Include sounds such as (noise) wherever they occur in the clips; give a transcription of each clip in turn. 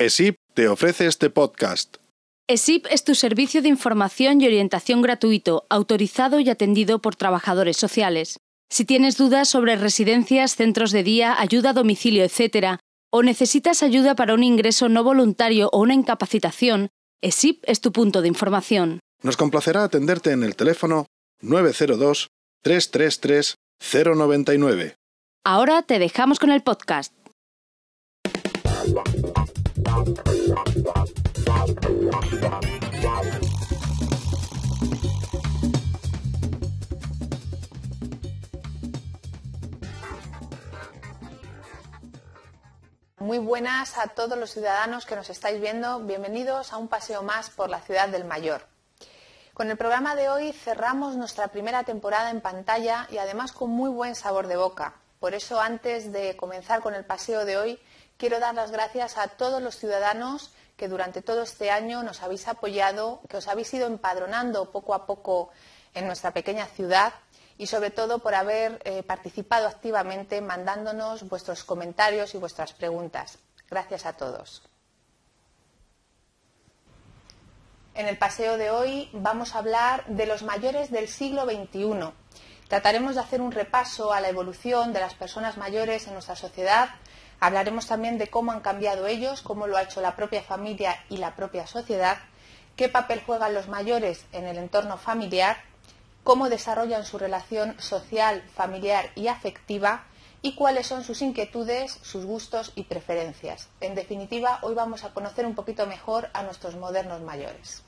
ESIP te ofrece este podcast. ESIP es tu servicio de información y orientación gratuito, autorizado y atendido por trabajadores sociales. Si tienes dudas sobre residencias, centros de día, ayuda a domicilio, etc., o necesitas ayuda para un ingreso no voluntario o una incapacitación, ESIP es tu punto de información. Nos complacerá atenderte en el teléfono 902 333 099. Ahora te dejamos con el podcast. Muy buenas a todos los ciudadanos que nos estáis viendo. Bienvenidos a un paseo más por la ciudad del Mayor. Con el programa de hoy cerramos nuestra primera temporada en pantalla y además con muy buen sabor de boca. Por eso, antes de comenzar con el paseo de hoy, quiero dar las gracias a todos los ciudadanos que durante todo este año nos habéis apoyado, que os habéis ido empadronando poco a poco en nuestra pequeña ciudad y sobre todo por haber eh, participado activamente mandándonos vuestros comentarios y vuestras preguntas. Gracias a todos. En el paseo de hoy vamos a hablar de los mayores del siglo XXI. Trataremos de hacer un repaso a la evolución de las personas mayores en nuestra sociedad. Hablaremos también de cómo han cambiado ellos, cómo lo ha hecho la propia familia y la propia sociedad, qué papel juegan los mayores en el entorno familiar cómo desarrollan su relación social, familiar y afectiva y cuáles son sus inquietudes, sus gustos y preferencias. En definitiva, hoy vamos a conocer un poquito mejor a nuestros modernos mayores.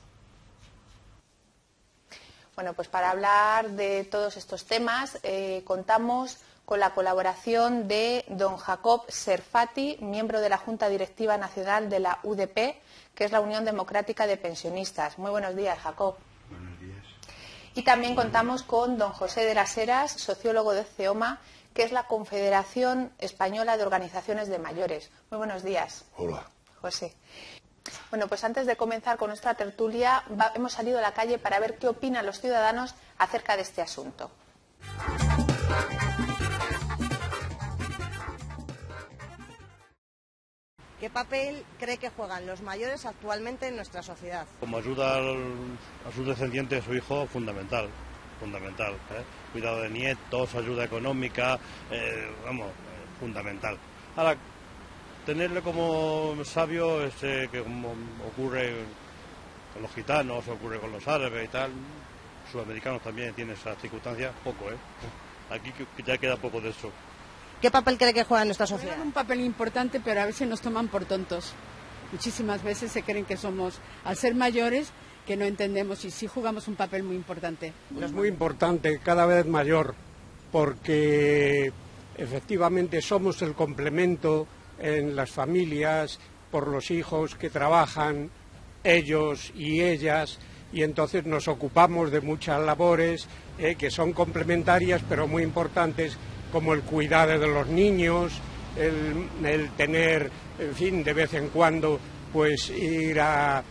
Bueno, pues para hablar de todos estos temas eh, contamos con la colaboración de don Jacob Serfati, miembro de la Junta Directiva Nacional de la UDP, que es la Unión Democrática de Pensionistas. Muy buenos días, Jacob. Y también contamos con don José de las Heras, sociólogo de CEOMA, que es la Confederación Española de Organizaciones de Mayores. Muy buenos días. Hola. José. Bueno, pues antes de comenzar con nuestra tertulia, hemos salido a la calle para ver qué opinan los ciudadanos acerca de este asunto. ¿Qué papel cree que juegan los mayores actualmente en nuestra sociedad? Como ayuda a sus descendientes, a su hijo, fundamental, fundamental. ¿eh? Cuidado de nietos, ayuda económica, eh, vamos, fundamental. Ahora, tenerle como sabio, este, que como ocurre con los gitanos, ocurre con los árabes y tal, sudamericanos también tienen esas circunstancias, poco, ¿eh? Aquí ya queda poco de eso. ¿Qué papel cree que juega en nuestra sociedad? un papel importante, pero a veces nos toman por tontos. Muchísimas veces se creen que somos, al ser mayores, que no entendemos y sí jugamos un papel muy importante. Es muy importante, cada vez mayor, porque efectivamente somos el complemento en las familias por los hijos que trabajan, ellos y ellas, y entonces nos ocupamos de muchas labores eh, que son complementarias pero muy importantes como el cuidado de los niños, el, tener, en fin, de vez en cuando, pues ir a,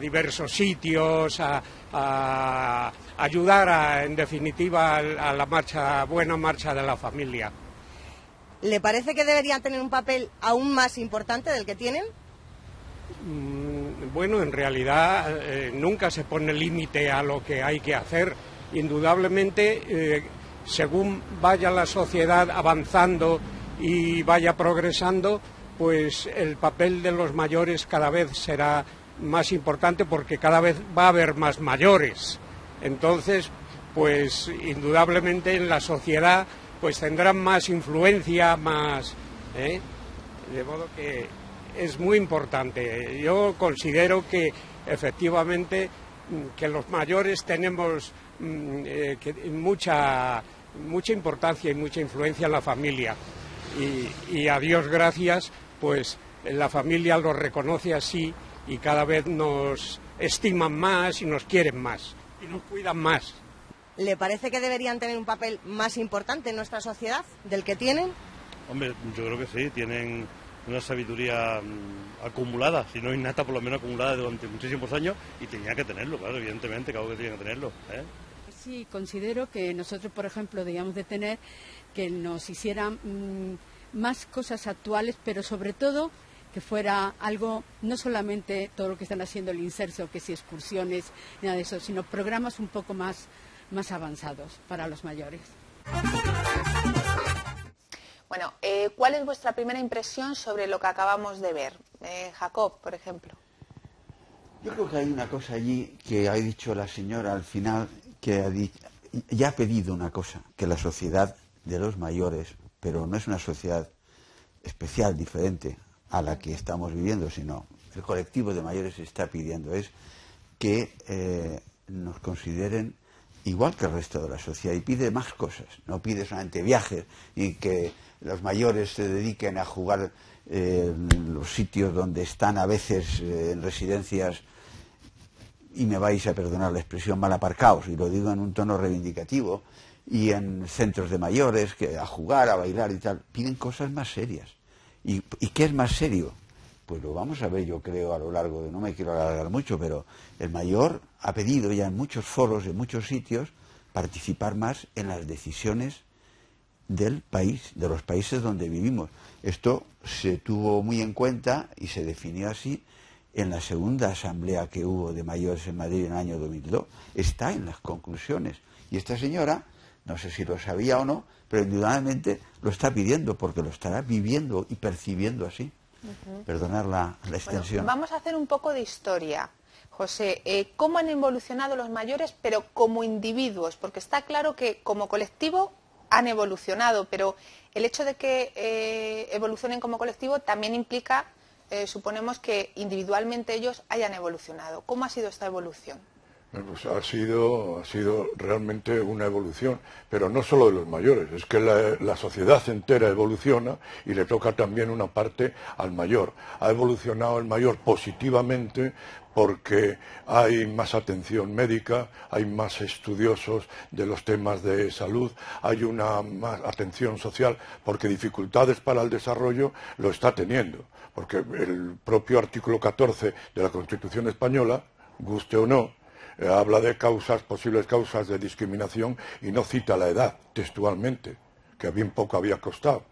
diversos sitios, a, ayudar, en definitiva, a, la marcha, buena marcha de la familia. ¿Le parece que deberían tener un papel aún más importante del que tienen? Mm, bueno, en realidad eh, nunca se pone límite a lo que hay que hacer. Indudablemente eh, según vaya la sociedad avanzando y vaya progresando, pues el papel de los mayores cada vez será más importante porque cada vez va a haber más mayores. Entonces, pues indudablemente en la sociedad pues tendrán más influencia, más... ¿eh? De modo que es muy importante. Yo considero que efectivamente que los mayores tenemos mm, eh, mucha mucha importancia y mucha influencia en la familia. Y, a Dios gracias, pues la familia lo reconoce así y cada vez nos estiman más y nos quieren más y nos cuidan más. ¿Le parece que deberían tener un papel más importante en nuestra sociedad del que tienen? Hombre, yo creo que sí, tienen una sabiduría mm, acumulada, si no innata, por lo menos acumulada durante muchísimos años, y tenía que tenerlo, claro, evidentemente, claro que tenía que tenerlo. ¿eh? Sí, considero que nosotros, por ejemplo, debíamos de tener que nos hicieran mm, más cosas actuales, pero sobre todo que fuera algo, no solamente todo lo que están haciendo el inserso, que si excursiones, nada de eso, sino programas un poco más, más avanzados para los mayores. Bueno, eh, ¿cuál es vuestra primera impresión sobre lo que acabamos de ver? Eh, Jacob, por ejemplo. Yo creo que hay una cosa allí que ha dicho la señora al final, que ha ya ha pedido una cosa, que la sociedad de los mayores, pero no es una sociedad especial, diferente a la que estamos viviendo, sino el colectivo de mayores está pidiendo, es que eh, nos consideren igual que el resto de la sociedad y pide más cosas, no pide solamente viajes y que los mayores se dediquen a jugar eh, los sitios donde están a veces eh, en residencias y me vais a perdonar la expresión mal aparcados y lo digo en un tono reivindicativo y en centros de mayores que a jugar, a bailar y tal, piden cosas más serias. ¿Y, ¿Y qué es más serio? Pues lo vamos a ver, yo creo, a lo largo de, no me quiero alargar mucho, pero el mayor ha pedido ya en muchos foros, en muchos sitios, participar más en las decisiones del país, de los países donde vivimos. Esto se tuvo muy en cuenta y se definió así en la segunda asamblea que hubo de mayores en Madrid en el año 2002. Está en las conclusiones. Y esta señora, no sé si lo sabía o no, pero indudablemente lo está pidiendo porque lo estará viviendo y percibiendo así. Perdonar la, extensión. vamos a hacer un poco de historia. José, eh, ¿cómo han evolucionado los mayores, pero como individuos? Porque está claro que como colectivo han evolucionado, pero el hecho de que eh, evolucionen como colectivo también implica, eh, suponemos, que individualmente ellos hayan evolucionado. ¿Cómo ha sido esta evolución? Pues ha sido, ha sido realmente una evolución, pero no solo de los mayores, es que la, sociedad entera evoluciona y le toca también una parte al mayor. Ha evolucionado el mayor positivamente porque hay más atención médica, hay más estudiosos de los temas de salud, hay una más atención social, porque dificultades para el desarrollo lo está teniendo, porque el propio artículo 14 de la Constitución española, guste o no, eh, habla de causas, posibles causas de discriminación y no cita la edad textualmente, que bien poco había costado.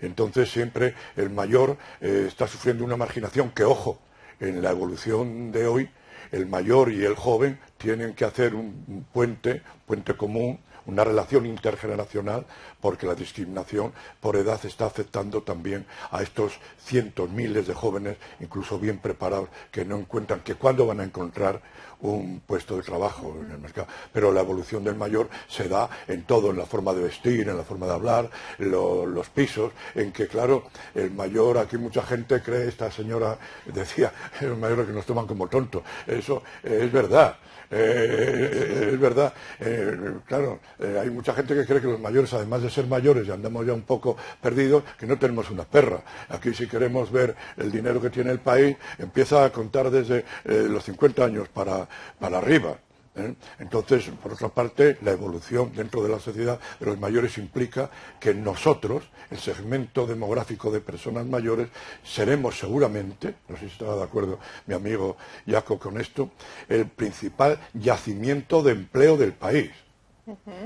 Entonces siempre el mayor eh, está sufriendo una marginación que, ojo, en la evolución de hoy, el mayor y el joven tienen que hacer un puente, puente común, una relación intergeneracional, porque la discriminación por edad está afectando también a estos cientos, miles de jóvenes, incluso bien preparados, que no encuentran que cuándo van a encontrar un puesto de trabajo en el mercado. Pero la evolución del mayor se da en todo, en la forma de vestir, en la forma de hablar, los pisos, en que, claro, el mayor, aquí mucha gente cree, esta señora decía, (laughs) el mayor que nos toman como tontos. Eso es verdad. Eh, es verdad, eh, claro, eh, hay mucha gente que cree que los mayores, además de ser mayores y andamos ya un poco perdidos, que no tenemos una perra. Aquí si queremos ver el dinero que tiene el país, empieza a contar desde los 50 años para, para arriba. ¿Eh? Entonces, por otra parte, la evolución dentro de la sociedad de los mayores implica que nosotros, el segmento demográfico de personas mayores, seremos seguramente, no sé si estaba de acuerdo mi amigo Jaco con esto, el principal yacimiento de empleo del país.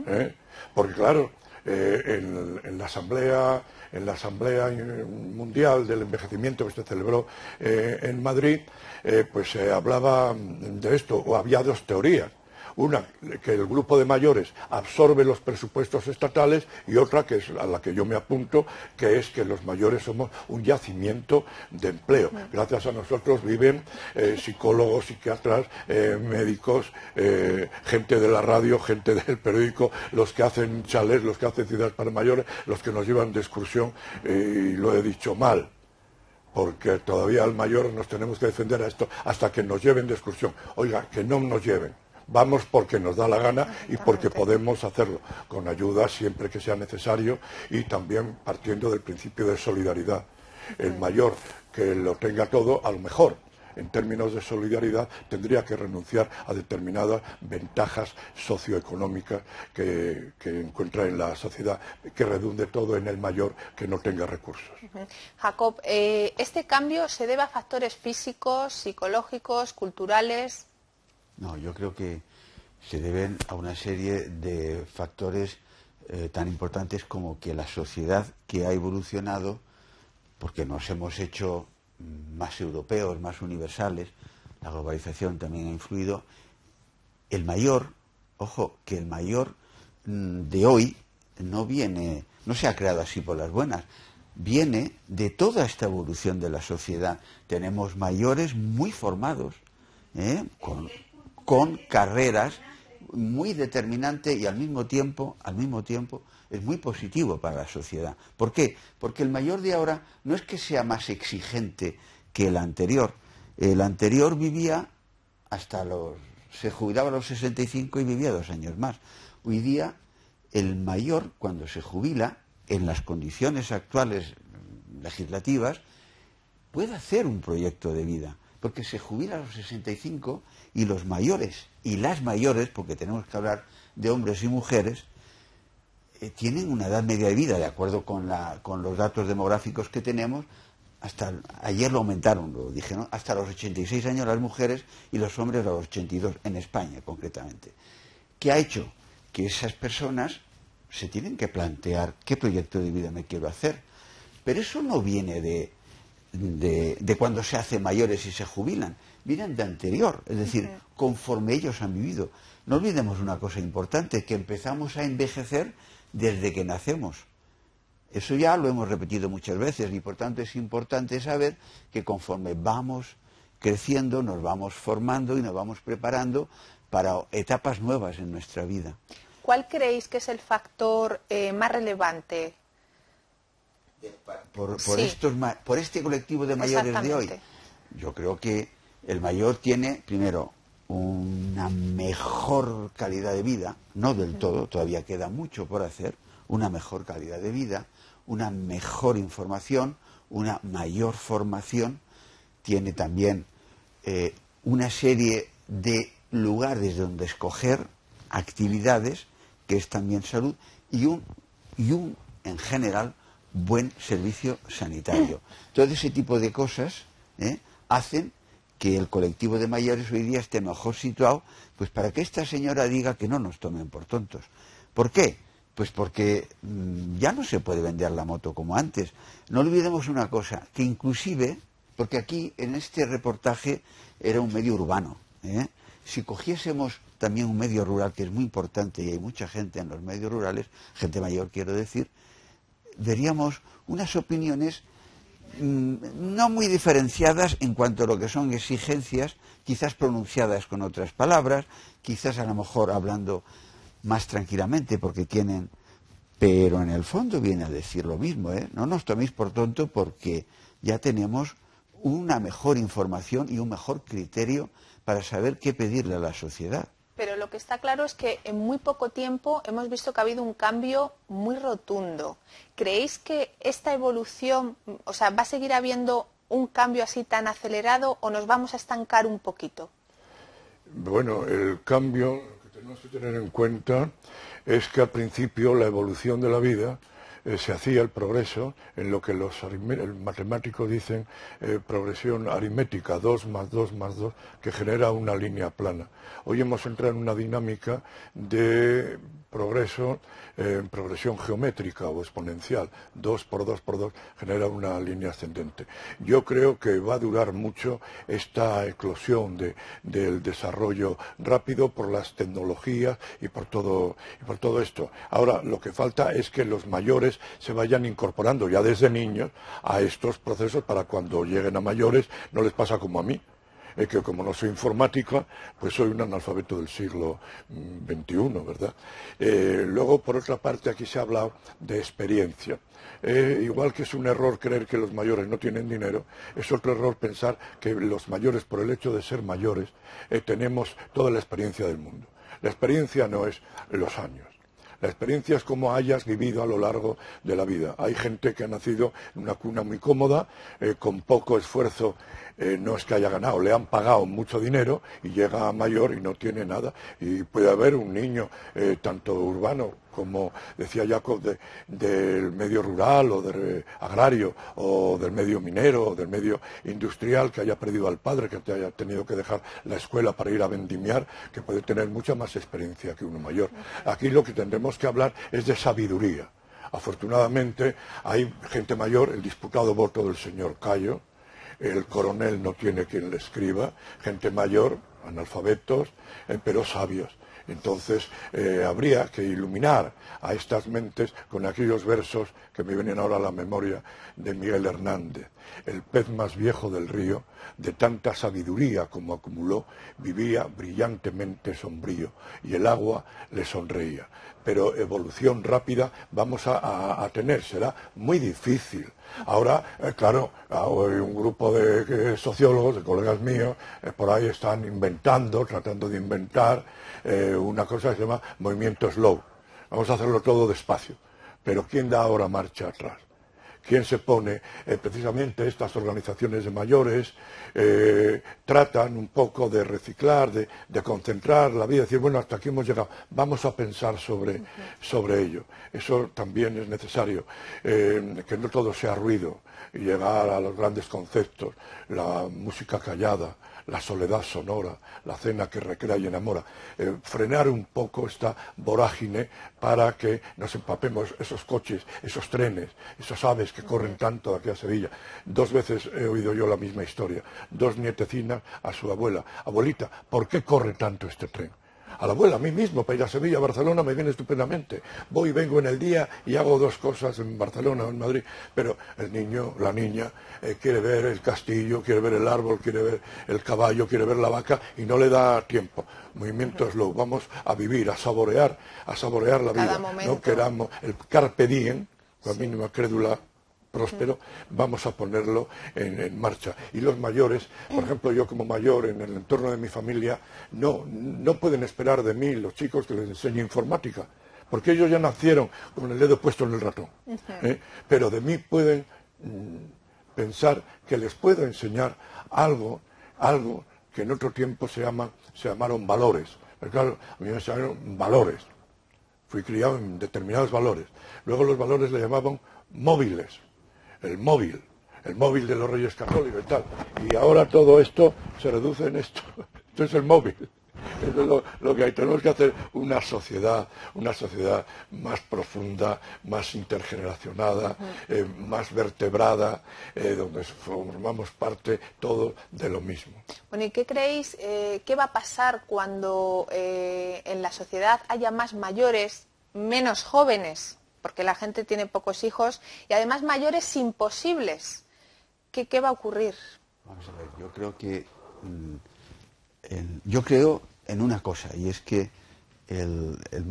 ¿eh? Porque claro, eh, en, la asamblea en la asamblea mundial del envejecimiento que se celebró en Madrid pues se hablaba de esto o había dos teorías una, que el grupo de mayores absorbe los presupuestos estatales y otra, que es a la que yo me apunto, que es que los mayores somos un yacimiento de empleo. Gracias a nosotros viven eh, psicólogos, psiquiatras, eh, médicos, eh, gente de la radio, gente del periódico, los que hacen chalés, los que hacen ciudades para mayores, los que nos llevan de excursión, y lo he dicho mal porque todavía al mayor nos tenemos que defender a esto hasta que nos lleven de excursión. Oiga, que no nos lleven, vamos porque nos da la gana y porque podemos hacerlo, con ayuda siempre que sea necesario y también partiendo del principio de solidaridad. El mayor que lo tenga todo, a lo mejor, en términos de solidaridad, tendría que renunciar a determinadas ventajas socioeconómicas que, encuentra en la sociedad, que redunde todo en el mayor que no tenga recursos. Jacob, eh, ¿este cambio se debe a factores físicos, psicológicos, culturales? No, yo creo que se deben a una serie de factores eh, tan importantes como que la sociedad que ha evolucionado, porque nos hemos hecho más europeos, más universales, la globalización también ha influido, el mayor, ojo, que el mayor mm, de hoy no viene, no se ha creado así por las buenas, viene de toda esta evolución de la sociedad. Tenemos mayores muy formados, ¿eh? Con carreras muy determinantes y al mismo tiempo, al mismo tiempo, es muy positivo para la sociedad. ¿Por qué? Porque el mayor de ahora no es que sea más exigente que el anterior. El anterior vivía hasta los... se jubilaba a los 65 y vivía dos años más. Hoy día el mayor, cuando se jubila, en las condiciones actuales legislativas, puede hacer un proyecto de vida, porque se jubila a los 65 y los mayores y las mayores, porque tenemos que hablar de hombres y mujeres, eh, tienen una edad media de vida, de acuerdo con, los datos demográficos que tenemos, hasta ayer lo aumentaron, lo dijeron, hasta los 86 años las mujeres y los hombres a los 82, en España concretamente. ¿Qué ha hecho? Que esas personas se tienen que plantear qué proyecto de vida me quiero hacer. Pero eso no viene de, de, cuando se hace mayores y se jubilan, vienen de anterior, es decir, conforme ellos han vivido. No olvidemos una cosa importante, que empezamos a envejecer desde que nacemos. Eso ya lo hemos repetido muchas veces y por tanto es importante saber que conforme vamos creciendo, nos vamos formando y nos vamos preparando para etapas nuevas en nuestra vida. ¿Cuál creéis que es el factor eh, más relevante? Por, estos, por este colectivo de mayores de hoy. Yo creo que el mayor tiene, primero, una mejor calidad de vida, no del todo, todavía queda mucho por hacer, una mejor calidad de vida, una mejor información, una mayor formación, tiene también eh, una serie de lugares donde escoger actividades, que es también salud, y un, y un en general, buen servicio sanitario. Todo ese tipo de cosas ¿eh? hacen que el colectivo de mayores hoy día esté mejor situado, pues para que esta señora diga que no nos tomen por tontos. ¿Por qué? Pues porque mm, ya no se puede vender la moto como antes. No olvidemos una cosa, que inclusive, porque aquí en este reportaje era un medio urbano, ¿eh? si cogiésemos también un medio rural, que es muy importante y hay mucha gente en los medios rurales, gente mayor quiero decir, veríamos unas opiniones Mm, no muy diferenciadas en cuanto a lo que son exigencias, quizás pronunciadas con otras palabras, quizás a lo mejor hablando más tranquilamente porque tienen, pero en el fondo viene a decir lo mismo, ¿eh? No nos toméis por tonto porque ya tenemos una mejor información y un mejor criterio para saber qué pedirle a la sociedad pero lo que está claro es que en muy poco tiempo hemos visto que ha habido un cambio muy rotundo. ¿Creéis que esta evolución, o sea, va a seguir habiendo un cambio así tan acelerado o nos vamos a estancar un poquito? Bueno, el cambio que tenemos que tener en cuenta es que al principio la evolución de la vida eh, se hacía el progreso en lo que los matemáticos dicen eh, progresión aritmética, 2 más 2 más 2, que genera una línea plana. Hoy hemos entrado en una dinámica de progreso en progresión geométrica o exponencial. 2 por 2 por 2 genera una línea ascendente. Yo creo que va a durar mucho esta eclosión del desarrollo rápido por las tecnologías y por, todo, y por todo esto. Ahora, lo que falta es que los mayores se vayan incorporando ya desde niños a estos procesos para cuando lleguen a mayores no les pasa como a mí es que como no soy informática, pues soy un analfabeto del siglo XXI, mm, ¿verdad? Eh, luego, por otra parte, aquí se ha hablado de experiencia. Eh, igual que es un error creer que los mayores no tienen dinero, es otro error pensar que los mayores, por el hecho de ser mayores, eh, tenemos toda la experiencia del mundo. La experiencia no es los años. La experiencia es como hayas vivido a lo largo de la vida. Hay gente que ha nacido en una cuna muy cómoda, con poco esfuerzo eh, no es que haya ganado, le han pagado mucho dinero y llega a mayor y no tiene nada. Y puede haber un niño, eh, tanto urbano como decía Jacob, del medio rural o del agrario o del medio minero o del medio industrial que haya perdido al padre, que haya tenido que dejar la escuela para ir a vendimiar, que puede tener mucha más experiencia que uno mayor. Aquí lo que tendremos que hablar es de sabiduría. Afortunadamente hay gente mayor, el disputado voto del señor Cayo, el coronel no tiene quien le escriba, gente mayor, analfabetos, eh, pero sabios. Entonces eh, habría que iluminar a estas mentes con aquellos versos que me vienen ahora a la memoria de Miguel Hernández. El pez más viejo del río, de tanta sabiduría como acumuló, vivía brillantemente sombrío y el agua le sonreía. Pero evolución rápida vamos a, tener, será muy difícil. Ahora, eh, claro, hay un grupo de sociólogos, de colegas míos, eh, por ahí están inventando, tratando de inventar eh, una cosa que se llama movimiento slow. Vamos a hacerlo todo despacio. Pero ¿quién da ahora marcha atrás? ¿Quién se pone? Eh, precisamente estas organizaciones de mayores eh, tratan un poco de reciclar, de, concentrar la vida, decir, bueno, hasta aquí hemos llegado, vamos a pensar sobre, sobre ello. Eso también es necesario, que no todo sea ruido y llegar a los grandes conceptos, la música callada, la soledad sonora, la cena que recrea y enamora, eh, frenar un poco esta vorágine para que nos empapemos esos coches, esos trenes, esas aves que corren tanto aquí a Sevilla. Dos veces he oído yo la misma historia, dos nietecinas a su abuela, abuelita, ¿por qué corre tanto este tren? A la abuela, a mí mismo, para ir a Sevilla, a Barcelona, me viene estupendamente. Voy vengo en el día y hago dos cosas en Barcelona o en Madrid, pero el niño, la niña, eh, quiere ver el castillo, quiere ver el árbol, quiere ver el caballo, quiere ver la vaca y no le da tiempo. Movimiento slow, vamos a vivir, a saborear, a saborear la vida. No queramos el carpe diem, la mínima crédula próspero, vamos a ponerlo en, marcha. Y los mayores, por ejemplo, yo como mayor en el entorno de mi familia, no, no pueden esperar de mí los chicos que les enseñe informática, porque ellos ya nacieron con el dedo puesto en el ratón. ¿eh? Pero de mí pueden mm, pensar que les puedo enseñar algo, algo que en otro tiempo se, llama, se llamaron valores. Pero claro, a mí me llamaron valores. Fui criado en determinados valores. Luego los valores le llamaban móviles el móvil, el móvil de los reyes católicos y tal. Y ahora todo esto se reduce en esto. (laughs) Esto es el móvil. Es lo, que hay. Tenemos que hacer una sociedad, una sociedad más profunda, más intergeneracionada, eh, más vertebrada, eh, donde formamos parte todo de lo mismo. Bueno, ¿y qué creéis, eh, qué va a pasar cuando en la sociedad haya más mayores, menos jóvenes? Porque la gente tiene pocos hijos y además mayores imposibles. ¿Qué, va a ocurrir? Vamos a ver, yo creo que mm, yo creo en una cosa y es que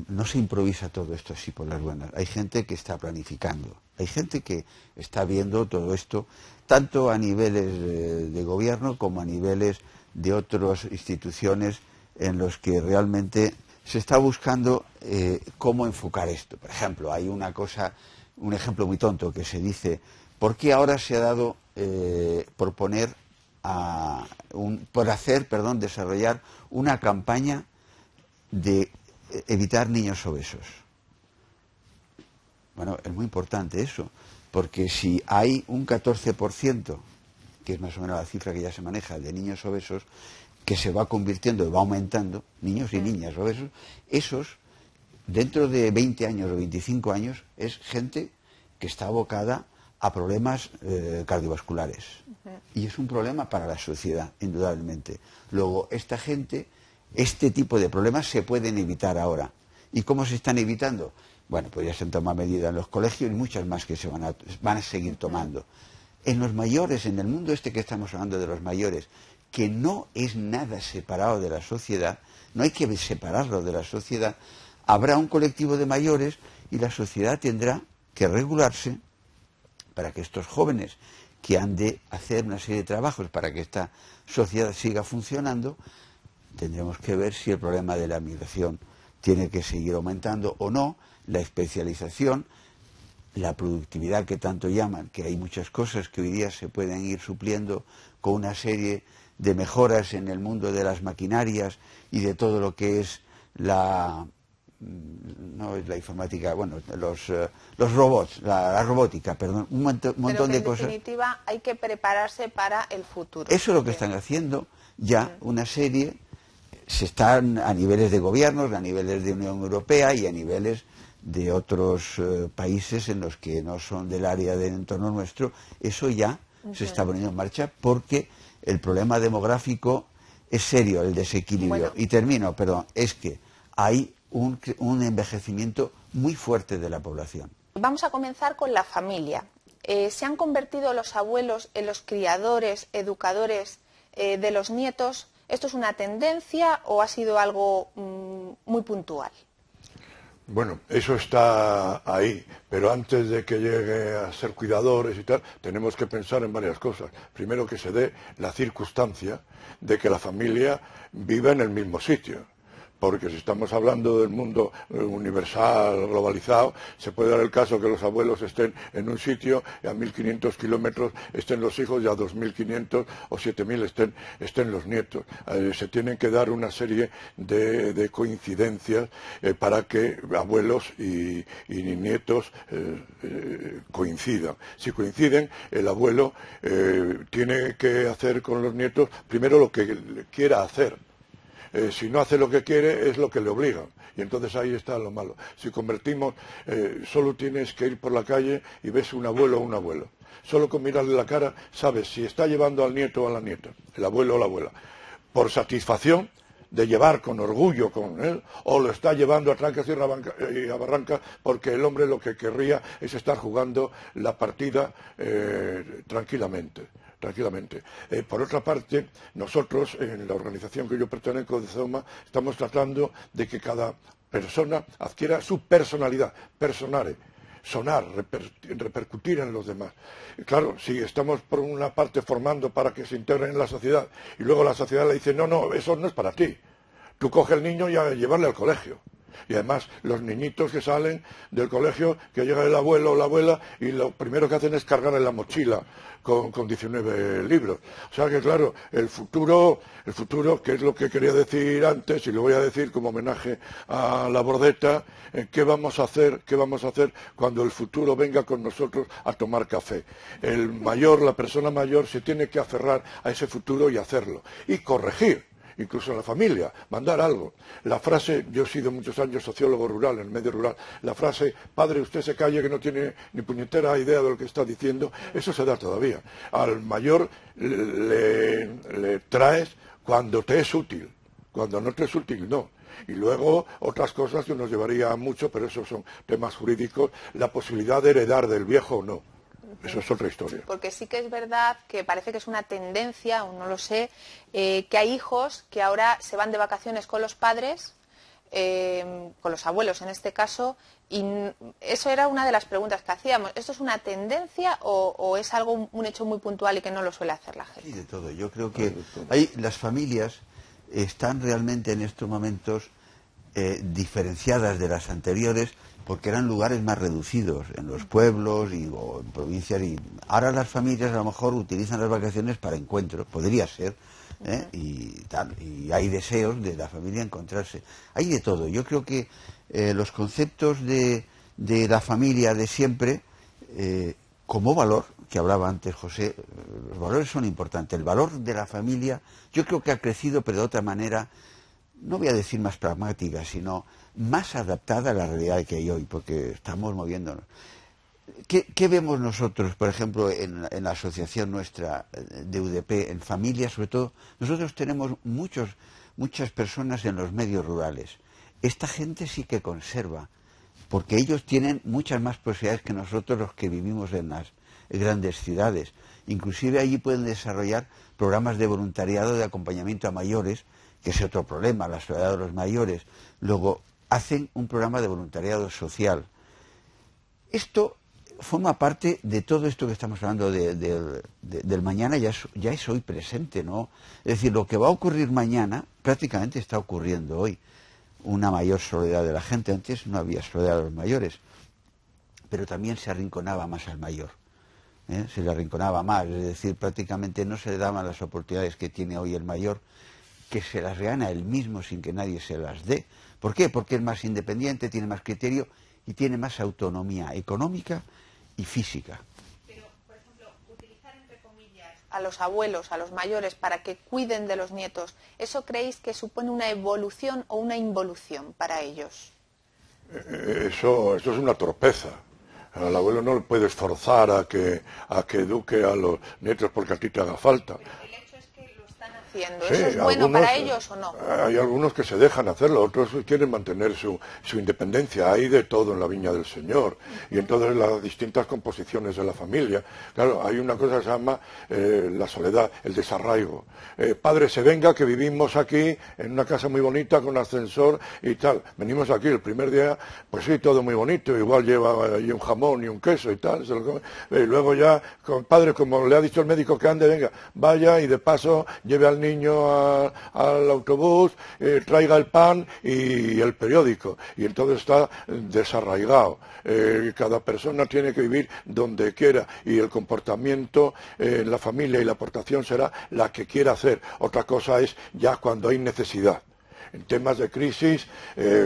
no se improvisa todo esto así por las buenas. Hay gente que está planificando, hay gente que está viendo todo esto tanto a niveles de gobierno como a niveles de otras instituciones en los que realmente se está buscando eh, cómo enfocar esto. Por ejemplo, hay una cosa, un ejemplo muy tonto que se dice, ¿por qué ahora se ha dado eh, por poner a por hacer, perdón, desarrollar una campaña de evitar niños obesos? Bueno, es muy importante eso, porque si hay un 14%, que es más o menos la cifra que ya se maneja, de niños obesos, que se va convirtiendo y va aumentando, niños y niñas obesos, esos, dentro de 20 años o 25 años, es gente que está abocada a problemas eh, cardiovasculares. Y es un problema para la sociedad, indudablemente. Luego, esta gente, este tipo de problemas se pueden evitar ahora. ¿Y cómo se están evitando? Bueno, pues ya se han tomado medidas en los colegios y muchas más que se van a, van a seguir tomando. En los mayores, en el mundo este que estamos hablando de los mayores, que no es nada separado de la sociedad, no hay que separarlo de la sociedad, habrá un colectivo de mayores y la sociedad tendrá que regularse para que estos jóvenes que han de hacer una serie de trabajos para que esta sociedad siga funcionando, tendremos que ver si el problema de la migración tiene que seguir aumentando o no, la especialización, la productividad que tanto llaman, que hay muchas cosas que hoy día se pueden ir supliendo con una serie de mejoras en el mundo de las maquinarias y de todo lo que es la mm, no es la informática, bueno, los, eh, los robots, la, robótica, perdón, un, montón de cosas. En definitiva, hay que prepararse para el futuro. Eso es lo que están haciendo ya una serie, se están a niveles de gobiernos, a niveles de Unión Europea y a niveles de otros eh, países en los que no son del área del entorno nuestro, eso ya se está poniendo en marcha porque el problema demográfico es serio, el desequilibrio. Y termino, perdón, es que hay un, un, envejecimiento muy fuerte de la población. Vamos a comenzar con la familia. Eh, ¿Se han convertido los abuelos en los criadores, educadores eh, de los nietos? ¿Esto es una tendencia o ha sido algo mmm, muy puntual? Bueno, eso está ahí, pero antes de que llegue a ser cuidadores y tal, tenemos que pensar en varias cosas. Primero que se dé la circunstancia de que la familia viva en el mismo sitio porque si estamos hablando del mundo eh, universal, globalizado, se puede dar el caso que los abuelos estén en un sitio y a 1.500 kilómetros estén los hijos y a 2.500 o 7.000 estén, estén los nietos. Eh, se tienen que dar una serie de, coincidencias eh, para que abuelos y, y nietos coincidan. Si coinciden, el abuelo tiene que hacer con los nietos primero lo que quiera hacer eh, si no hace lo que quiere es lo que le obligan. Y entonces ahí está lo malo. Si convertimos, eh, solo tienes que ir por la calle y ves un abuelo o un abuelo. Solo con mirarle la cara sabes si está llevando al nieto o a la nieta, el abuelo o la abuela. Por satisfacción de llevar con orgullo con él, o lo está llevando a trancas y a barranca porque el hombre lo que querría es estar jugando la partida eh, tranquilamente tranquilamente. Eh, por otra parte, nosotros, en la organización que yo pertenezco de Zoma, estamos tratando de que cada persona adquiera su personalidad, personare, sonar, repercutir en los demás. Claro, si estamos por una parte formando para que se integren en la sociedad y luego la sociedad le dice, no, no, eso no es para ti. Tú coge al niño y a llevarle al colegio. Y además los niñitos que salen del colegio, que llega el abuelo o la abuela y lo primero que hacen es cargar la mochila con, con 19 libros. O sea que claro, el futuro, el futuro, que es lo que quería decir antes, y lo voy a decir como homenaje a la bordeta, eh, ¿qué vamos a hacer? ¿Qué vamos a hacer cuando el futuro venga con nosotros a tomar café? El mayor, la persona mayor, se tiene que aferrar a ese futuro y hacerlo. Y corregir incluso en la familia, mandar algo. La frase, yo he sido muchos años sociólogo rural, en el medio rural, la frase, padre, usted se calle que no tiene ni puñetera idea de lo que está diciendo, eso se da todavía. Al mayor le, traes cuando te es útil, cuando no te es útil, no. Y luego otras cosas que nos llevaría mucho, pero esos son temas jurídicos, la posibilidad de heredar del viejo o no. Eso es otra historia. Porque sí que es verdad que parece que es una tendencia, o no lo sé, eh, que hay hijos que ahora se van de vacaciones con los padres, eh, con los abuelos en este caso, y eso era una de las preguntas que hacíamos. ¿Esto es una tendencia o, es algo, un hecho muy puntual y que no lo suele hacer la gente? Sí, de todo. Yo creo que hay, las familias están realmente en estos momentos eh, diferenciadas de las anteriores porque eran lugares más reducidos, en los pueblos y, o en provincias. Y ahora las familias a lo mejor utilizan las vacaciones para encuentros, podría ser, ¿eh? y, tal, y hay deseos de la familia encontrarse. Hay de todo. Yo creo que eh, los conceptos de, de, la familia de siempre, eh, como valor, que hablaba antes José, los valores son importantes. El valor de la familia, yo creo que ha crecido, pero de otra manera, no voy a decir más pragmática, sino más adaptada a la realidad que hay hoy, porque estamos moviéndonos. ¿Qué, vemos nosotros, por ejemplo, en, la asociación nuestra de UDP, en familias, sobre todo? Nosotros tenemos muchos, muchas personas en los medios rurales. Esta gente sí que conserva, porque ellos tienen muchas más posibilidades que nosotros los que vivimos en las grandes ciudades. Inclusive allí pueden desarrollar programas de voluntariado de acompañamiento a mayores, que es otro problema, la soledad de los mayores. Luego, hacen un programa de voluntariado social. Esto forma parte de todo esto que estamos hablando del mañana, ya es, ya es hoy presente, ¿no? Es decir, lo que va a ocurrir mañana prácticamente está ocurriendo hoy. Una mayor soledad de la gente. Antes no había soledad de los mayores, pero también se arrinconaba más al mayor. ¿eh? Se le arrinconaba más, es decir, prácticamente no se le daban las oportunidades que tiene hoy el mayor, que se las gana él mismo sin que nadie se las dé. ¿Por qué? Porque es más independiente, tiene más criterio y tiene más autonomía económica y física. Pero, por ejemplo, utilizar entre comillas a los abuelos, a los mayores, para que cuiden de los nietos, ¿eso creéis que supone una evolución o una involución para ellos? Eh, eso, eso es una torpeza. Al abuelo no le puedes forzar a que, a que eduque a los nietos porque a ti te haga falta. ¿Eso es bueno para ellos o no? Hay algunos que se dejan hacerlo, otros quieren mantener su, su, independencia. Hay de todo en la viña del Señor. Y entonces las distintas composiciones de la familia. Claro, hay una cosa que se llama eh, la soledad, el desarraigo. Eh, padre, se venga que vivimos aquí en una casa muy bonita con ascensor y tal. Venimos aquí el primer día, pues sí, todo muy bonito. Igual lleva ahí un jamón y un queso y tal. Y luego ya, con, padre, como le ha dicho el médico que ande, venga, vaya y de paso lleve al niño al autobús, eh, traiga el pan y el periódico. Y entonces está desarraigado. Eh, cada persona tiene que vivir donde quiera y el comportamiento en eh, la familia y la aportación será la que quiera hacer. Otra cosa es ya cuando hay necesidad en temas de crisis,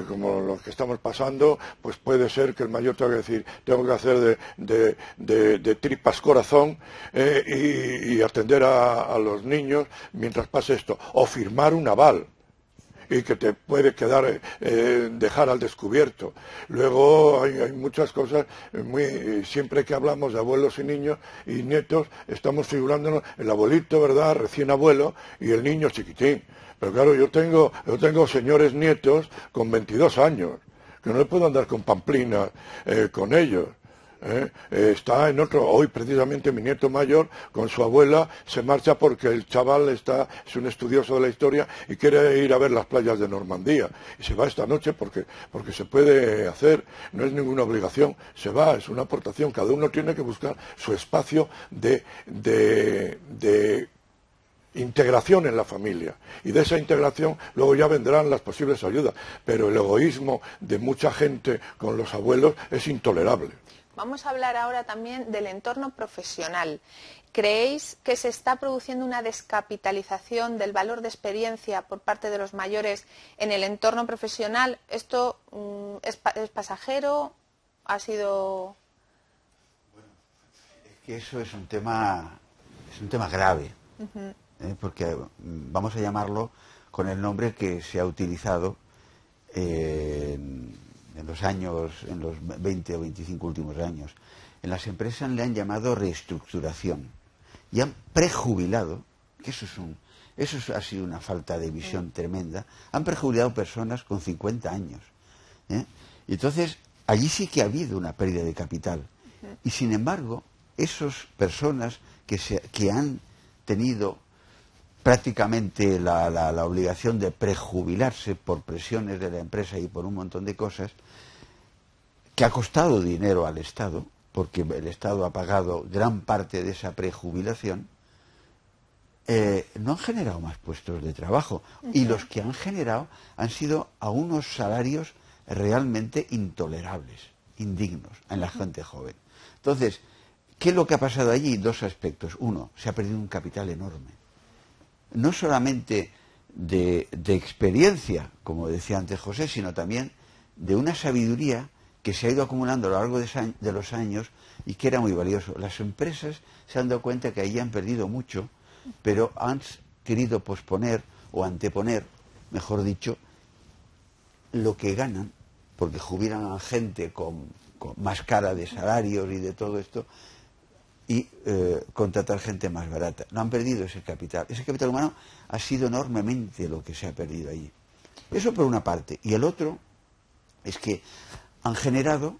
como los que estamos pasando, pues puede ser que el mayor tenga que decir, tengo que hacer de, tripas corazón y, atender a, los niños mientras pase esto, o firmar un aval y que te puede quedar, eh, dejar al descubierto. Luego hay, muchas cosas, muy, siempre que hablamos de abuelos y niños y nietos, estamos figurándonos el abuelito, ¿verdad?, recién abuelo y el niño chiquitín. Pero claro, yo tengo, yo tengo señores nietos con 22 años, que no le puedo andar con pamplina eh, con ellos. ¿eh? está en otro, hoy precisamente mi nieto mayor con su abuela se marcha porque el chaval está, es un estudioso de la historia y quiere ir a ver las playas de Normandía. Y se va esta noche porque, porque se puede hacer, no es ninguna obligación, se va, es una aportación, cada uno tiene que buscar su espacio de, de integración en la familia. Y de esa integración luego ya vendrán las posibles ayudas. Pero el egoísmo de mucha gente con los abuelos es intolerable. Vamos a hablar ahora también del entorno profesional. ¿Creéis que se está produciendo una descapitalización del valor de experiencia por parte de los mayores en el entorno profesional? ¿Esto mm, es, pasajero? ¿Ha sido...? Bueno, es que eso es un tema, es un tema grave, ¿eh? porque mm, vamos a llamarlo con el nombre que se ha utilizado en en los años, en los 20 o 25 últimos años, en las empresas le han llamado reestructuración y han prejubilado, que eso es un, eso ha sido una falta de visión tremenda, han prejubilado personas con 50 años. ¿eh? Y entonces, allí sí que ha habido una pérdida de capital. Y sin embargo, esas personas que, se, que han tenido prácticamente la, la, obligación de prejubilarse por presiones de la empresa y por un montón de cosas, que ha costado dinero al Estado, porque el Estado ha pagado gran parte de esa prejubilación, eh, no han generado más puestos de trabajo. Y los que han generado han sido a unos salarios realmente intolerables, indignos en la gente joven. Entonces, ¿qué es lo que ha pasado allí? Dos aspectos. Uno, se ha perdido un capital enorme no solamente de, experiencia, como decía antes José, sino también de una sabiduría que se ha ido acumulando a lo largo de, los años y que era muy valioso. Las empresas se han dado cuenta que allí han perdido mucho, pero han querido posponer o anteponer, mejor dicho, lo que ganan, porque jubilan a gente con más cara de salarios y de todo esto, y eh, contratar gente más barata. No han perdido ese capital. Ese capital humano ha sido enormemente lo que se ha perdido allí. Eso por una parte. Y el otro es que han generado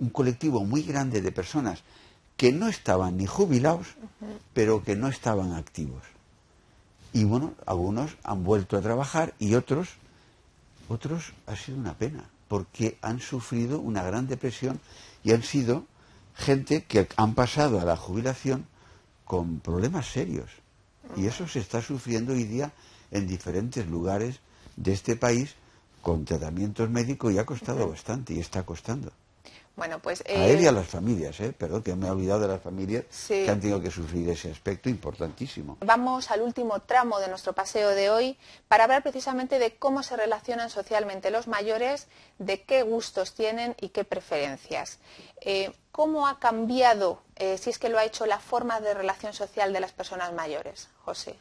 un colectivo muy grande de personas que no estaban ni jubilados, pero que no estaban activos. Y bueno, algunos han vuelto a trabajar y otros, otros ha sido una pena, porque han sufrido una gran depresión y han sido gente que han pasado a la jubilación con problemas serios. Y eso se está sufriendo hoy día en diferentes lugares de este país con tratamientos médicos y ha costado bastante y está costando. Bueno, pues, A él y a eh, las familias, ¿eh? perdón, que me he olvidado de las familias que han tenido que sufrir ese aspecto importantísimo. Vamos al último tramo de nuestro paseo de hoy para hablar precisamente de cómo se relacionan socialmente los mayores, de qué gustos tienen y qué preferencias. Eh, ¿Cómo ha cambiado, eh, si es que lo ha hecho, la forma de relación social de las personas mayores, José?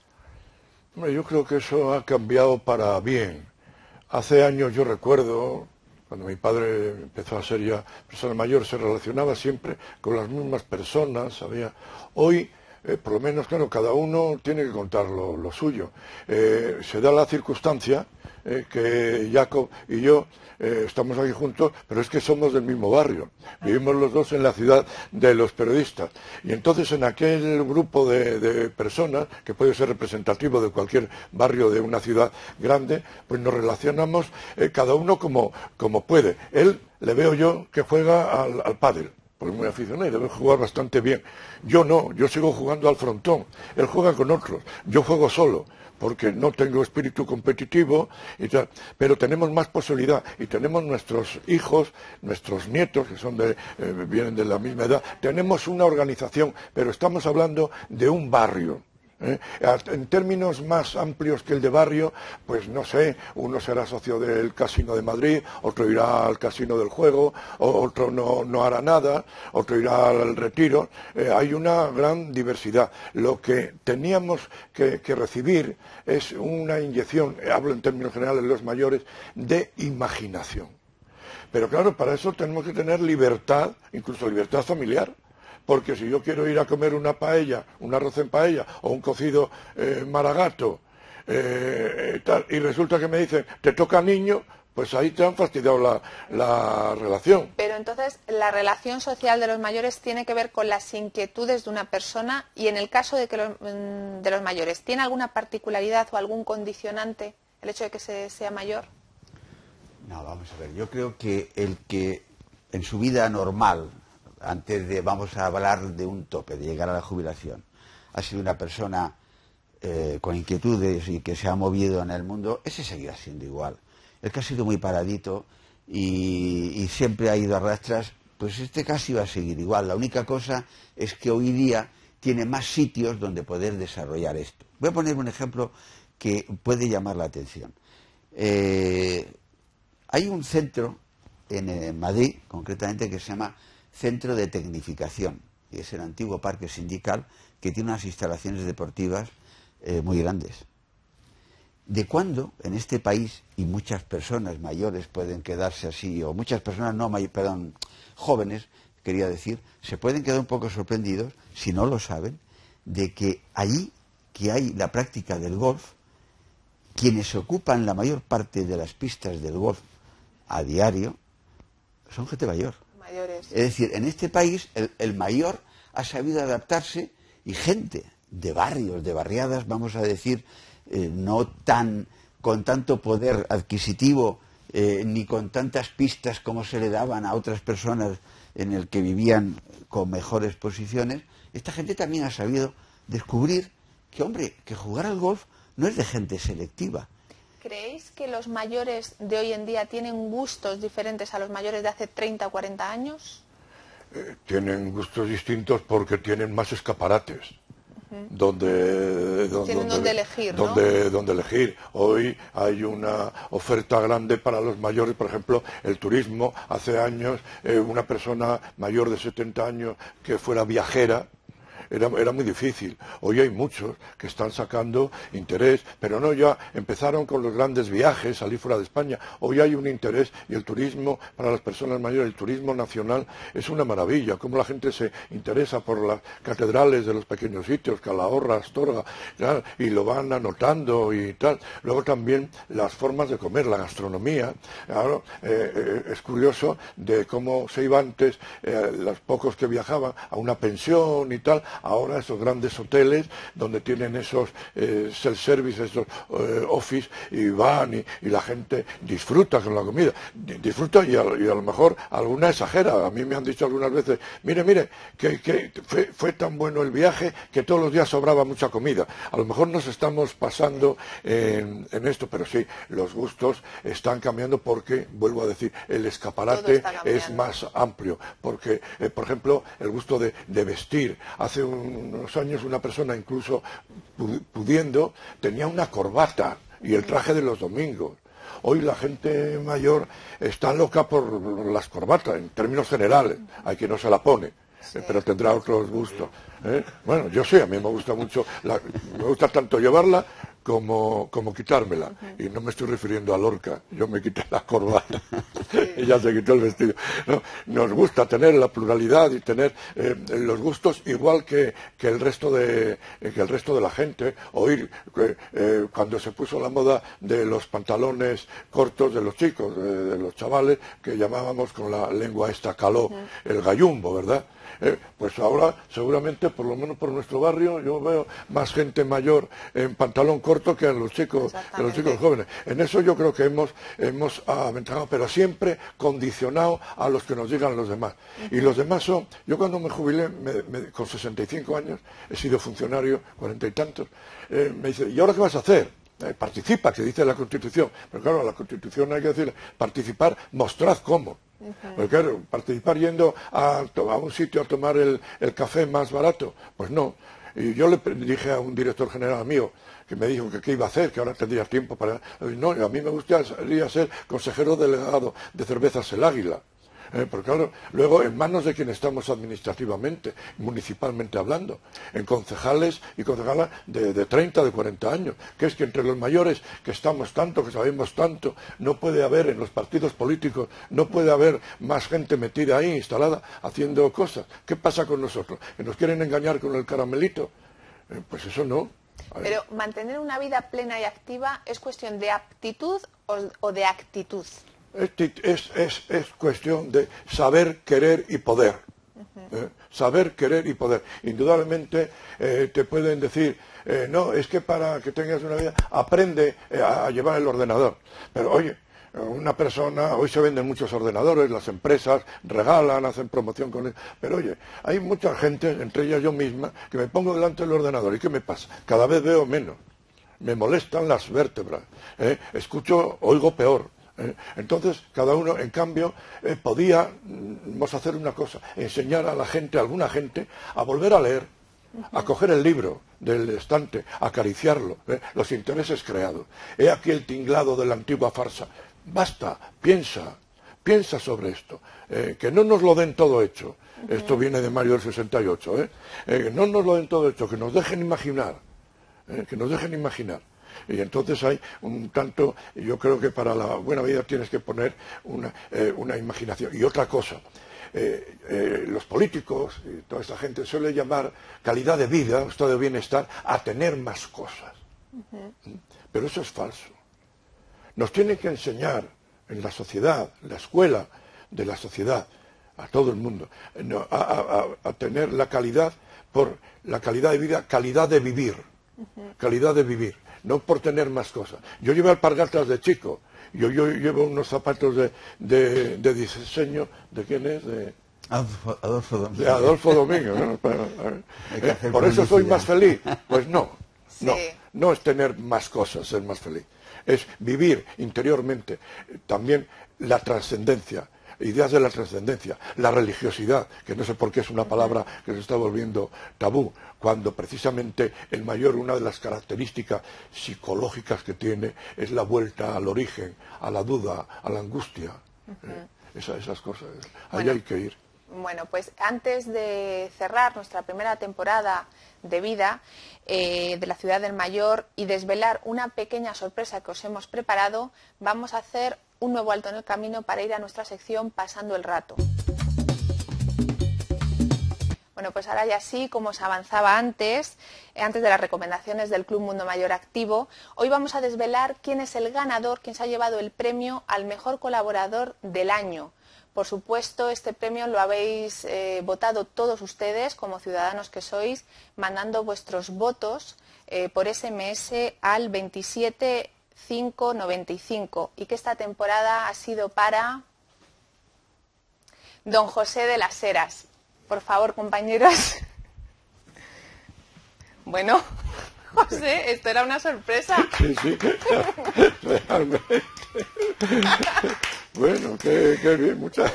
Yo creo que eso ha cambiado para bien. Hace años yo recuerdo cuando mi padre empezó a ser ya persona mayor, se relacionaba siempre con las mismas personas, sabía. Hoy, eh, por lo menos, claro, cada uno tiene que contar lo, suyo. Eh, se da la circunstancia eh, que Jacob y yo estamos aquí juntos, pero es que somos del mismo barrio. Vivimos los dos en la ciudad de los periodistas. Y entonces en aquel grupo de, personas, que puede ser representativo de cualquier barrio de una ciudad grande, pues nos relacionamos cada uno como, como puede. Él le veo yo que juega al, al pádel porque es muy aficionado y debe jugar bastante bien. Yo no, yo sigo jugando al frontón. Él juega con otros, yo juego solo porque no tengo espíritu competitivo, pero tenemos más posibilidad y tenemos nuestros hijos, nuestros nietos, que son de, eh, vienen de la misma edad, tenemos una organización, pero estamos hablando de un barrio. ¿Eh? En términos más amplios que el de barrio, pues no sé, uno será socio del Casino de Madrid, otro irá al Casino del Juego, otro no, hará nada, otro irá al Retiro. Eh, hay una gran diversidad. Lo que teníamos que, recibir es una inyección, hablo en términos generales los mayores, de imaginación. Pero claro, para eso tenemos que tener libertad, incluso libertad familiar porque si yo quiero ir a comer una paella, un arroz en paella o un cocido eh, maragato, eh, y resulta que me dicen, te toca niño, pues ahí te han fastidiado la, relación. Pero entonces, la relación social de los mayores tiene que ver con las inquietudes de una persona y en el caso de, que los, mm, de los mayores, ¿tiene alguna particularidad o algún condicionante el hecho de que se sea mayor? No, vamos a ver, yo creo que el que en su vida normal antes de, vamos a hablar de un tope, de llegar a la jubilación, ha sido una persona eh, con inquietudes y que se ha movido en el mundo, ese seguirá siendo igual. El que ha sido muy paradito y, siempre ha ido a rastras, pues este casi va a seguir igual. La única cosa es que hoy día tiene más sitios donde poder desarrollar esto. Voy a poner un ejemplo que puede llamar la atención. Eh, hay un centro en Madrid, concretamente, que se llama centro de tecnificación, y es el antiguo parque sindical que tiene unas instalaciones deportivas eh, muy grandes. ¿De cuándo en este país, y muchas personas mayores pueden quedarse así, o muchas personas no, perdón, jóvenes, quería decir, se pueden quedar un poco sorprendidos, si no lo saben, de que allí que hay la práctica del golf, quienes ocupan la mayor parte de las pistas del golf a diario son gente mayor. Es decir, en este país el, mayor ha sabido adaptarse y gente de barrios, de barriadas, vamos a decir, eh, no tan con tanto poder adquisitivo eh, ni con tantas pistas como se le daban a otras personas en el que vivían con mejores posiciones, esta gente también ha sabido descubrir que, hombre, que jugar al golf no es de gente selectiva, ¿Creéis que los mayores de hoy en día tienen gustos diferentes a los mayores de hace 30 o 40 años? Eh, tienen gustos distintos porque tienen más escaparates. donde, donde, elegir, donde, elegir. Hoy hay una oferta grande para los mayores, por ejemplo, el turismo. Hace años, eh, una persona mayor de 70 años que fuera viajera, era, muy difícil. Hoy hay muchos que están sacando interés, pero no ya empezaron con los grandes viajes, salir fuera de España. Hoy hay un interés y el turismo para las personas mayores, el turismo nacional es una maravilla. Cómo la gente se interesa por las catedrales de los pequeños sitios, Calahorra, Astorga, y lo van anotando y tal. Luego también las formas de comer, la gastronomía. Eh, eh, es curioso de cómo se iba antes, eh, los pocos que viajaban, a una pensión y tal, ahora esos grandes hoteles donde tienen esos eh, self-service, esos eh, office, y van y, la gente disfruta con la comida. Disfruta y a, lo mejor alguna exagera. A mí me han dicho algunas veces, mire, mire, que, fue, tan bueno el viaje que todos los días sobraba mucha comida. A lo mejor nos estamos pasando en, esto, pero sí, los gustos están cambiando porque, vuelvo a decir, el escaparate es más amplio. Porque, eh, por ejemplo, el gusto de, de vestir. Hace unos años una persona incluso pudiendo tenía una corbata y el traje de los domingos. Hoy la gente mayor está loca por las corbatas, en términos generales. Hay quien no se la pone, pero tendrá otros gustos. ¿eh? Bueno, yo sé, a mí me gusta mucho, me gusta tanto llevarla como, como quitármela. Y no me estoy refiriendo a Lorca, yo me quité la corbata, (laughs) (laughs) ella se quitó el vestido. No, nos gusta tener la pluralidad y tener eh, los gustos igual que, que, el resto de, que el resto de la gente. Oír eh, cuando se puso la moda de los pantalones cortos de los chicos, de los chavales, que llamábamos con la lengua esta caló, el gallumbo, ¿verdad? Eh, pues ahora seguramente, por lo menos por nuestro barrio, yo veo más gente mayor en pantalón corto que en los chicos, que los chicos jóvenes. En eso yo creo que hemos, hemos aventajado, pero siempre condicionado a los que nos digan los demás. Y los demás son, yo cuando me jubilé, con 65 años, he sido funcionario, cuarenta y tantos, eh, me dice, ¿y ahora qué vas a hacer? Eh, participa, que dice la Constitución. Pero claro, la Constitución hay que decir, participar, mostrad cómo. Porque participar yendo a, un sitio a tomar el, café más barato, pues no. Y yo le dije a un director general mío, que me dijo que qué iba a hacer, que ahora tendría tiempo para... No, a mí me gustaría ser consejero delegado de cervezas El Águila. Eh, porque claro, luego en manos de quien estamos administrativamente, municipalmente hablando, en concejales y concejalas de, de 30, de 40 años, que es que entre los mayores que estamos tanto, que sabemos tanto, no puede haber en los partidos políticos, no puede haber más gente metida ahí, instalada, haciendo cosas. ¿Qué pasa con nosotros? ¿Que nos quieren engañar con el caramelito? Eh, pues eso no. Pero mantener una vida plena y activa es cuestión de aptitud o de actitud. Es, es, cuestión de saber, querer y poder. ¿eh? Saber, querer y poder. Indudablemente eh, te pueden decir, eh, no, es que para que tengas una vida, aprende a llevar el ordenador. Pero oye, una persona, hoy se venden muchos ordenadores, las empresas regalan, hacen promoción con él, pero oye, hay mucha gente, entre ellas yo misma, que me pongo delante del ordenador y ¿qué me pasa? Cada vez veo menos, me molestan las vértebras, escucho, oigo peor. Entonces, cada uno, en cambio, eh, podíamos hacer una cosa, enseñar a la gente, a alguna gente, a volver a leer, a coger el libro del estante, a acariciarlo, ¿eh? los intereses creados. He aquí el tinglado de la antigua farsa. Basta, piensa, piensa sobre esto, que no nos lo den todo hecho. Esto viene de Mario del 68, ¿eh? no nos lo den todo hecho, que nos dejen imaginar, que nos dejen imaginar. Y entonces hay un tanto, yo creo que para la buena vida tienes que poner una, eh, imaginación. Y otra cosa, eh, eh, los políticos y toda esta gente suele llamar calidad de vida, estado de bienestar, a tener más cosas. Pero eso es falso. Nos tiene que enseñar en la sociedad, en la escuela de la sociedad, a todo el mundo, a, tener la calidad por la calidad de vida, calidad de vivir, calidad de vivir no por tener más cosas. Yo llevo alpargatas de chico, yo, yo llevo unos zapatos de, de, diseño, ¿de quién es? De, Adolfo, Domingo. De Adolfo Domingo. (laughs) Eh, por eso soy más feliz. Pues no, (laughs) no, no es tener más cosas, ser más feliz. Es vivir interiormente también la trascendencia, ideas de la trascendencia, la religiosidad, que no sé por qué es una palabra que se está volviendo tabú, cuando precisamente el mayor, una de las características psicológicas que tiene es la vuelta al origen, a la duda, a la angustia. Eh, esas, cosas. Ahí hay que ir. Bueno, pues antes de cerrar nuestra primera temporada de vida eh, de la ciudad del Mayor y desvelar una pequeña sorpresa que os hemos preparado, vamos a hacer un nuevo alto en el camino para ir a nuestra sección Pasando el Rato. Bueno, pues ahora ya sí, como os avanzaba antes, eh, antes de las recomendaciones del Club Mundo Mayor Activo, hoy vamos a desvelar quién es el ganador, quién se ha llevado el premio al mejor colaborador del año. Por supuesto, este premio lo habéis eh, votado todos ustedes, como ciudadanos que sois, mandando vuestros votos eh, por SMS al 27595 y que esta temporada ha sido para don José de las Heras. Por favor, compañeros. (laughs) Bueno, José, esto era una sorpresa. (laughs) Sí, sí, realmente. Bueno, qué, bien, muchas,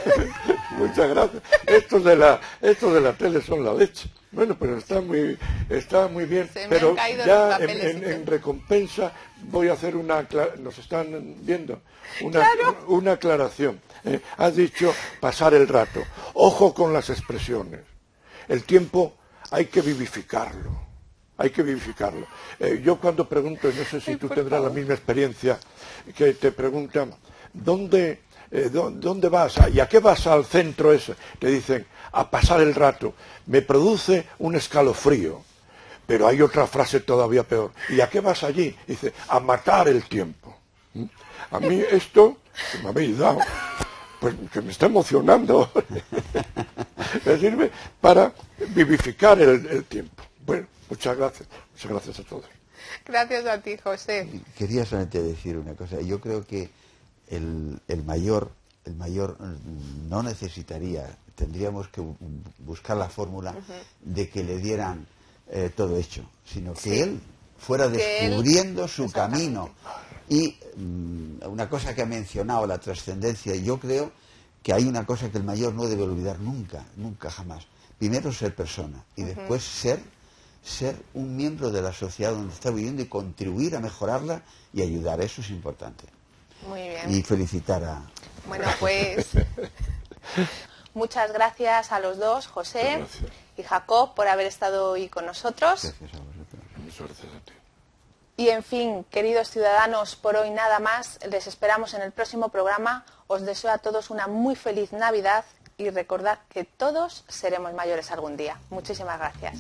muchas gracias. Estos de, la, estos de la tele son la leche. Bueno, pero está muy, está muy bien. pero ya en, recompensa voy a hacer una, nos están viendo, una, una aclaración. ¿eh? has dicho pasar el rato. Ojo con las expresiones. El tiempo hay que vivificarlo. Hay que vivificarlo. Eh, yo cuando pregunto, no sé si tú tendrás la misma experiencia, que te preguntan, ¿dónde, eh, ¿dónde vas? ¿Y a qué vas al centro ese? Te dicen, a pasar el rato. Me produce un escalofrío. Pero hay otra frase todavía peor. ¿Y a qué vas allí? Dice, a matar el tiempo. ¿Mm? A mí esto, que me habéis dado, pues que me está emocionando, (laughs) me sirve para vivificar el tiempo. Bueno, muchas gracias. Muchas gracias a todos. Gracias a ti, José. Quería solamente decir una cosa. Yo creo que el, mayor, el mayor no necesitaría, tendríamos que buscar la fórmula de que le dieran eh, todo hecho, sino que él fuera descubriendo su camino. Y mm, una cosa que ha mencionado, la trascendencia, yo creo que hay una cosa que el mayor no debe olvidar nunca, nunca jamás. Primero ser persona y después ser ser un miembro de la sociedad donde está viviendo y contribuir a mejorarla y ayudar. Eso es importante. Muy bien. Y felicitar a... Bueno, pues (laughs) muchas gracias a los dos, José y Jacob, por haber estado hoy con nosotros. Gracias a vosotros. Muchas gracias a ti. Y en fin, queridos ciudadanos, por hoy nada más. Les esperamos en el próximo programa. Os deseo a todos una muy feliz Navidad y recordad que todos seremos mayores algún día. Muchísimas gracias.